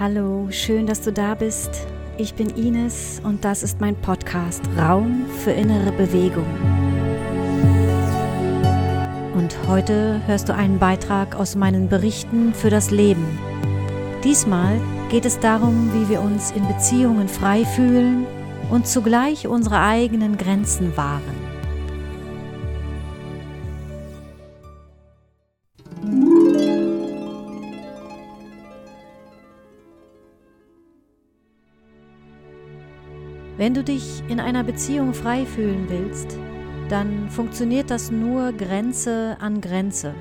Hallo, schön, dass du da bist. Ich bin Ines und das ist mein Podcast Raum für innere Bewegung. Und heute hörst du einen Beitrag aus meinen Berichten für das Leben. Diesmal geht es darum, wie wir uns in Beziehungen frei fühlen und zugleich unsere eigenen Grenzen wahren. Wenn du dich in einer Beziehung frei fühlen willst, dann funktioniert das nur Grenze an Grenze.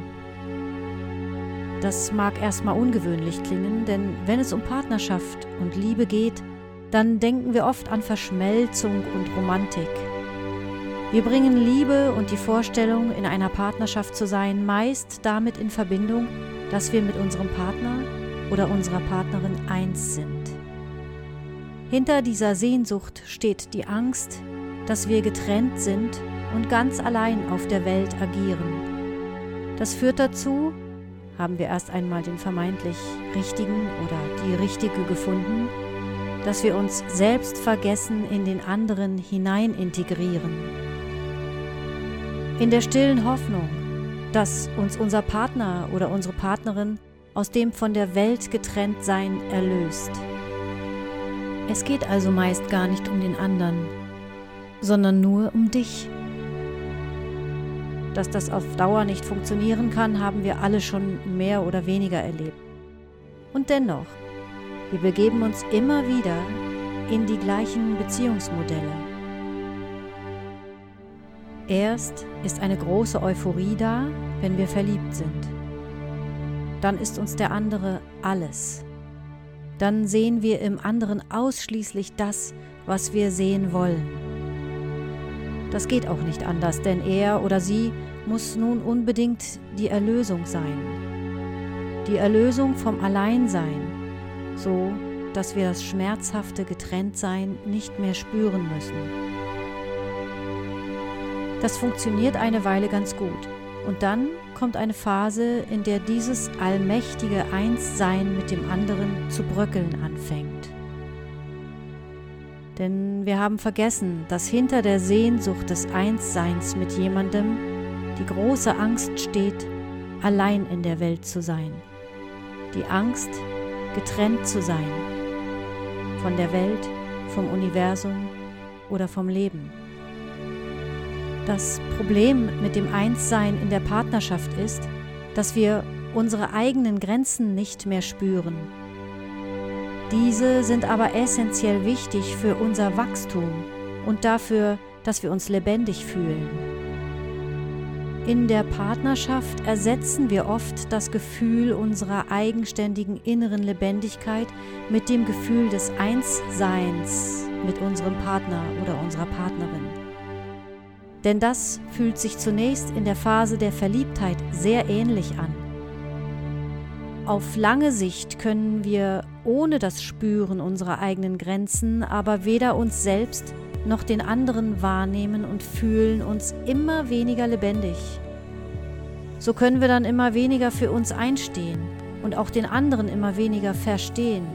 Das mag erstmal ungewöhnlich klingen, denn wenn es um Partnerschaft und Liebe geht, dann denken wir oft an Verschmelzung und Romantik. Wir bringen Liebe und die Vorstellung, in einer Partnerschaft zu sein, meist damit in Verbindung, dass wir mit unserem Partner oder unserer Partnerin eins sind. Hinter dieser Sehnsucht steht die Angst, dass wir getrennt sind und ganz allein auf der Welt agieren. Das führt dazu, haben wir erst einmal den vermeintlich Richtigen oder die Richtige gefunden, dass wir uns selbst vergessen in den anderen hinein integrieren. In der stillen Hoffnung, dass uns unser Partner oder unsere Partnerin aus dem von der Welt getrennt sein erlöst. Es geht also meist gar nicht um den anderen, sondern nur um dich. Dass das auf Dauer nicht funktionieren kann, haben wir alle schon mehr oder weniger erlebt. Und dennoch, wir begeben uns immer wieder in die gleichen Beziehungsmodelle. Erst ist eine große Euphorie da, wenn wir verliebt sind. Dann ist uns der andere alles dann sehen wir im anderen ausschließlich das, was wir sehen wollen. Das geht auch nicht anders, denn er oder sie muss nun unbedingt die Erlösung sein. Die Erlösung vom Alleinsein, so dass wir das schmerzhafte Getrenntsein nicht mehr spüren müssen. Das funktioniert eine Weile ganz gut. Und dann kommt eine Phase, in der dieses allmächtige Einssein mit dem anderen zu bröckeln anfängt. Denn wir haben vergessen, dass hinter der Sehnsucht des Einsseins mit jemandem die große Angst steht, allein in der Welt zu sein. Die Angst, getrennt zu sein. Von der Welt, vom Universum oder vom Leben. Das Problem mit dem Einssein in der Partnerschaft ist, dass wir unsere eigenen Grenzen nicht mehr spüren. Diese sind aber essentiell wichtig für unser Wachstum und dafür, dass wir uns lebendig fühlen. In der Partnerschaft ersetzen wir oft das Gefühl unserer eigenständigen inneren Lebendigkeit mit dem Gefühl des Einsseins mit unserem Partner oder unserer Partnerin. Denn das fühlt sich zunächst in der Phase der Verliebtheit sehr ähnlich an. Auf lange Sicht können wir ohne das Spüren unserer eigenen Grenzen aber weder uns selbst noch den anderen wahrnehmen und fühlen uns immer weniger lebendig. So können wir dann immer weniger für uns einstehen und auch den anderen immer weniger verstehen.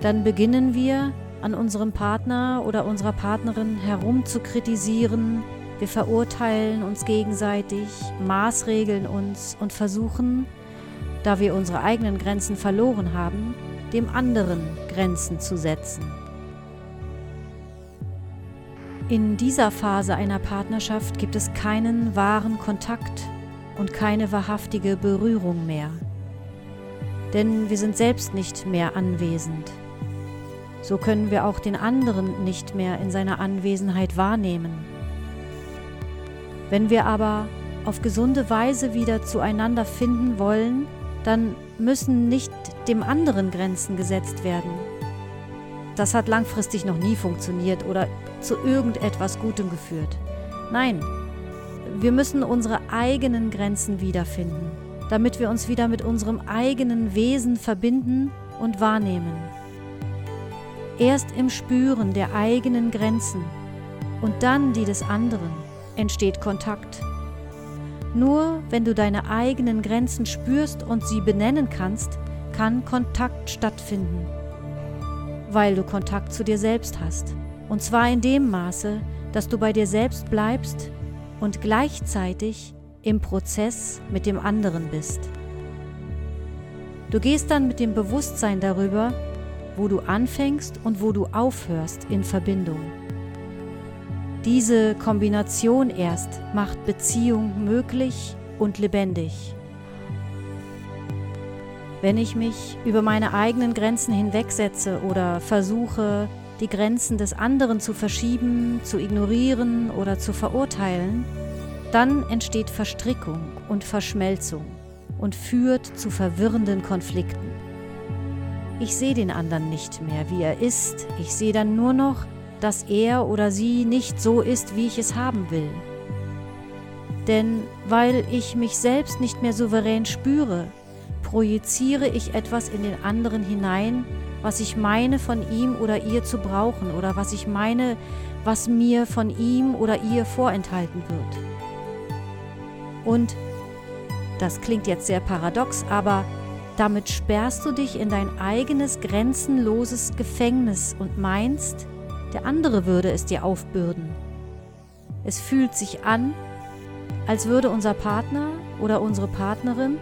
Dann beginnen wir, an unserem Partner oder unserer Partnerin herum zu kritisieren. Wir verurteilen uns gegenseitig, maßregeln uns und versuchen, da wir unsere eigenen Grenzen verloren haben, dem anderen Grenzen zu setzen. In dieser Phase einer Partnerschaft gibt es keinen wahren Kontakt und keine wahrhaftige Berührung mehr. Denn wir sind selbst nicht mehr anwesend so können wir auch den anderen nicht mehr in seiner Anwesenheit wahrnehmen. Wenn wir aber auf gesunde Weise wieder zueinander finden wollen, dann müssen nicht dem anderen Grenzen gesetzt werden. Das hat langfristig noch nie funktioniert oder zu irgendetwas Gutem geführt. Nein, wir müssen unsere eigenen Grenzen wiederfinden, damit wir uns wieder mit unserem eigenen Wesen verbinden und wahrnehmen. Erst im Spüren der eigenen Grenzen und dann die des anderen entsteht Kontakt. Nur wenn du deine eigenen Grenzen spürst und sie benennen kannst, kann Kontakt stattfinden, weil du Kontakt zu dir selbst hast. Und zwar in dem Maße, dass du bei dir selbst bleibst und gleichzeitig im Prozess mit dem anderen bist. Du gehst dann mit dem Bewusstsein darüber, wo du anfängst und wo du aufhörst in Verbindung. Diese Kombination erst macht Beziehung möglich und lebendig. Wenn ich mich über meine eigenen Grenzen hinwegsetze oder versuche, die Grenzen des anderen zu verschieben, zu ignorieren oder zu verurteilen, dann entsteht Verstrickung und Verschmelzung und führt zu verwirrenden Konflikten. Ich sehe den anderen nicht mehr, wie er ist, ich sehe dann nur noch, dass er oder sie nicht so ist, wie ich es haben will. Denn weil ich mich selbst nicht mehr souverän spüre, projiziere ich etwas in den anderen hinein, was ich meine von ihm oder ihr zu brauchen oder was ich meine, was mir von ihm oder ihr vorenthalten wird. Und das klingt jetzt sehr paradox, aber damit sperrst du dich in dein eigenes grenzenloses Gefängnis und meinst, der andere würde es dir aufbürden. Es fühlt sich an, als würde unser Partner oder unsere Partnerin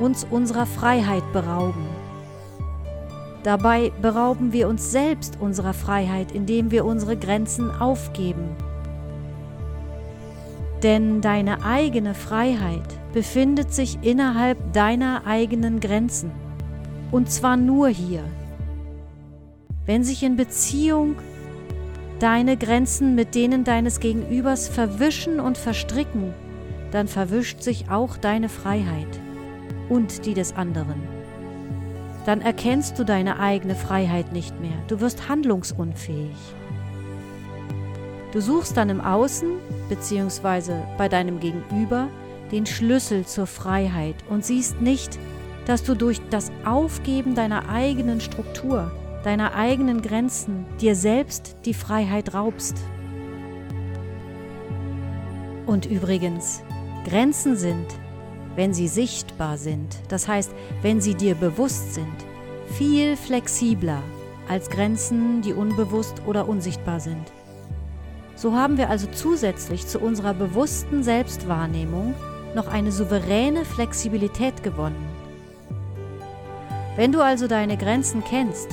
uns unserer Freiheit berauben. Dabei berauben wir uns selbst unserer Freiheit, indem wir unsere Grenzen aufgeben. Denn deine eigene Freiheit befindet sich innerhalb deiner eigenen Grenzen. Und zwar nur hier. Wenn sich in Beziehung deine Grenzen mit denen deines Gegenübers verwischen und verstricken, dann verwischt sich auch deine Freiheit und die des anderen. Dann erkennst du deine eigene Freiheit nicht mehr, du wirst handlungsunfähig. Du suchst dann im Außen bzw. bei deinem Gegenüber den Schlüssel zur Freiheit und siehst nicht, dass du durch das Aufgeben deiner eigenen Struktur deiner eigenen Grenzen dir selbst die Freiheit raubst. Und übrigens, Grenzen sind, wenn sie sichtbar sind, das heißt, wenn sie dir bewusst sind, viel flexibler als Grenzen, die unbewusst oder unsichtbar sind. So haben wir also zusätzlich zu unserer bewussten Selbstwahrnehmung noch eine souveräne Flexibilität gewonnen. Wenn du also deine Grenzen kennst,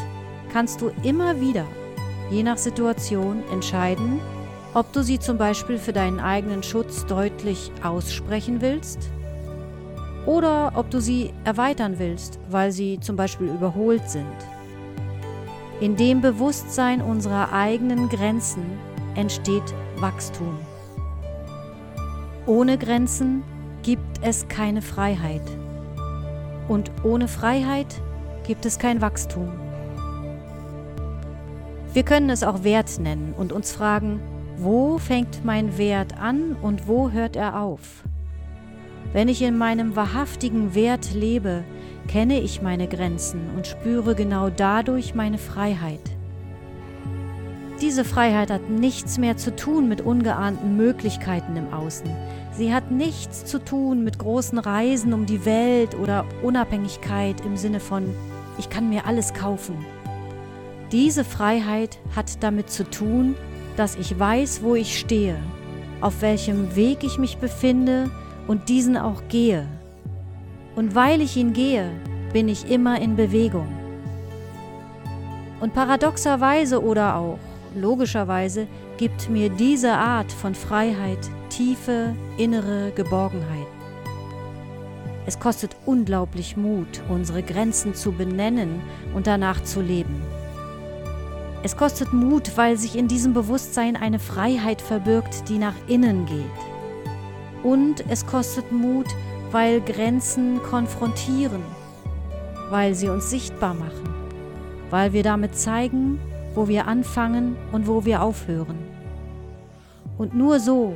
kannst du immer wieder, je nach Situation, entscheiden, ob du sie zum Beispiel für deinen eigenen Schutz deutlich aussprechen willst oder ob du sie erweitern willst, weil sie zum Beispiel überholt sind. In dem Bewusstsein unserer eigenen Grenzen entsteht Wachstum. Ohne Grenzen gibt es keine Freiheit. Und ohne Freiheit gibt es kein Wachstum. Wir können es auch Wert nennen und uns fragen, wo fängt mein Wert an und wo hört er auf? Wenn ich in meinem wahrhaftigen Wert lebe, kenne ich meine Grenzen und spüre genau dadurch meine Freiheit. Diese Freiheit hat nichts mehr zu tun mit ungeahnten Möglichkeiten im Außen. Sie hat nichts zu tun mit großen Reisen um die Welt oder Unabhängigkeit im Sinne von, ich kann mir alles kaufen. Diese Freiheit hat damit zu tun, dass ich weiß, wo ich stehe, auf welchem Weg ich mich befinde und diesen auch gehe. Und weil ich ihn gehe, bin ich immer in Bewegung. Und paradoxerweise oder auch logischerweise gibt mir diese Art von Freiheit tiefe innere Geborgenheit. Es kostet unglaublich Mut, unsere Grenzen zu benennen und danach zu leben. Es kostet Mut, weil sich in diesem Bewusstsein eine Freiheit verbirgt, die nach innen geht. Und es kostet Mut, weil Grenzen konfrontieren, weil sie uns sichtbar machen, weil wir damit zeigen, wo wir anfangen und wo wir aufhören. Und nur so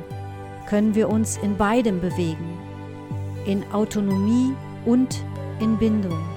können wir uns in beidem bewegen, in Autonomie und in Bindung.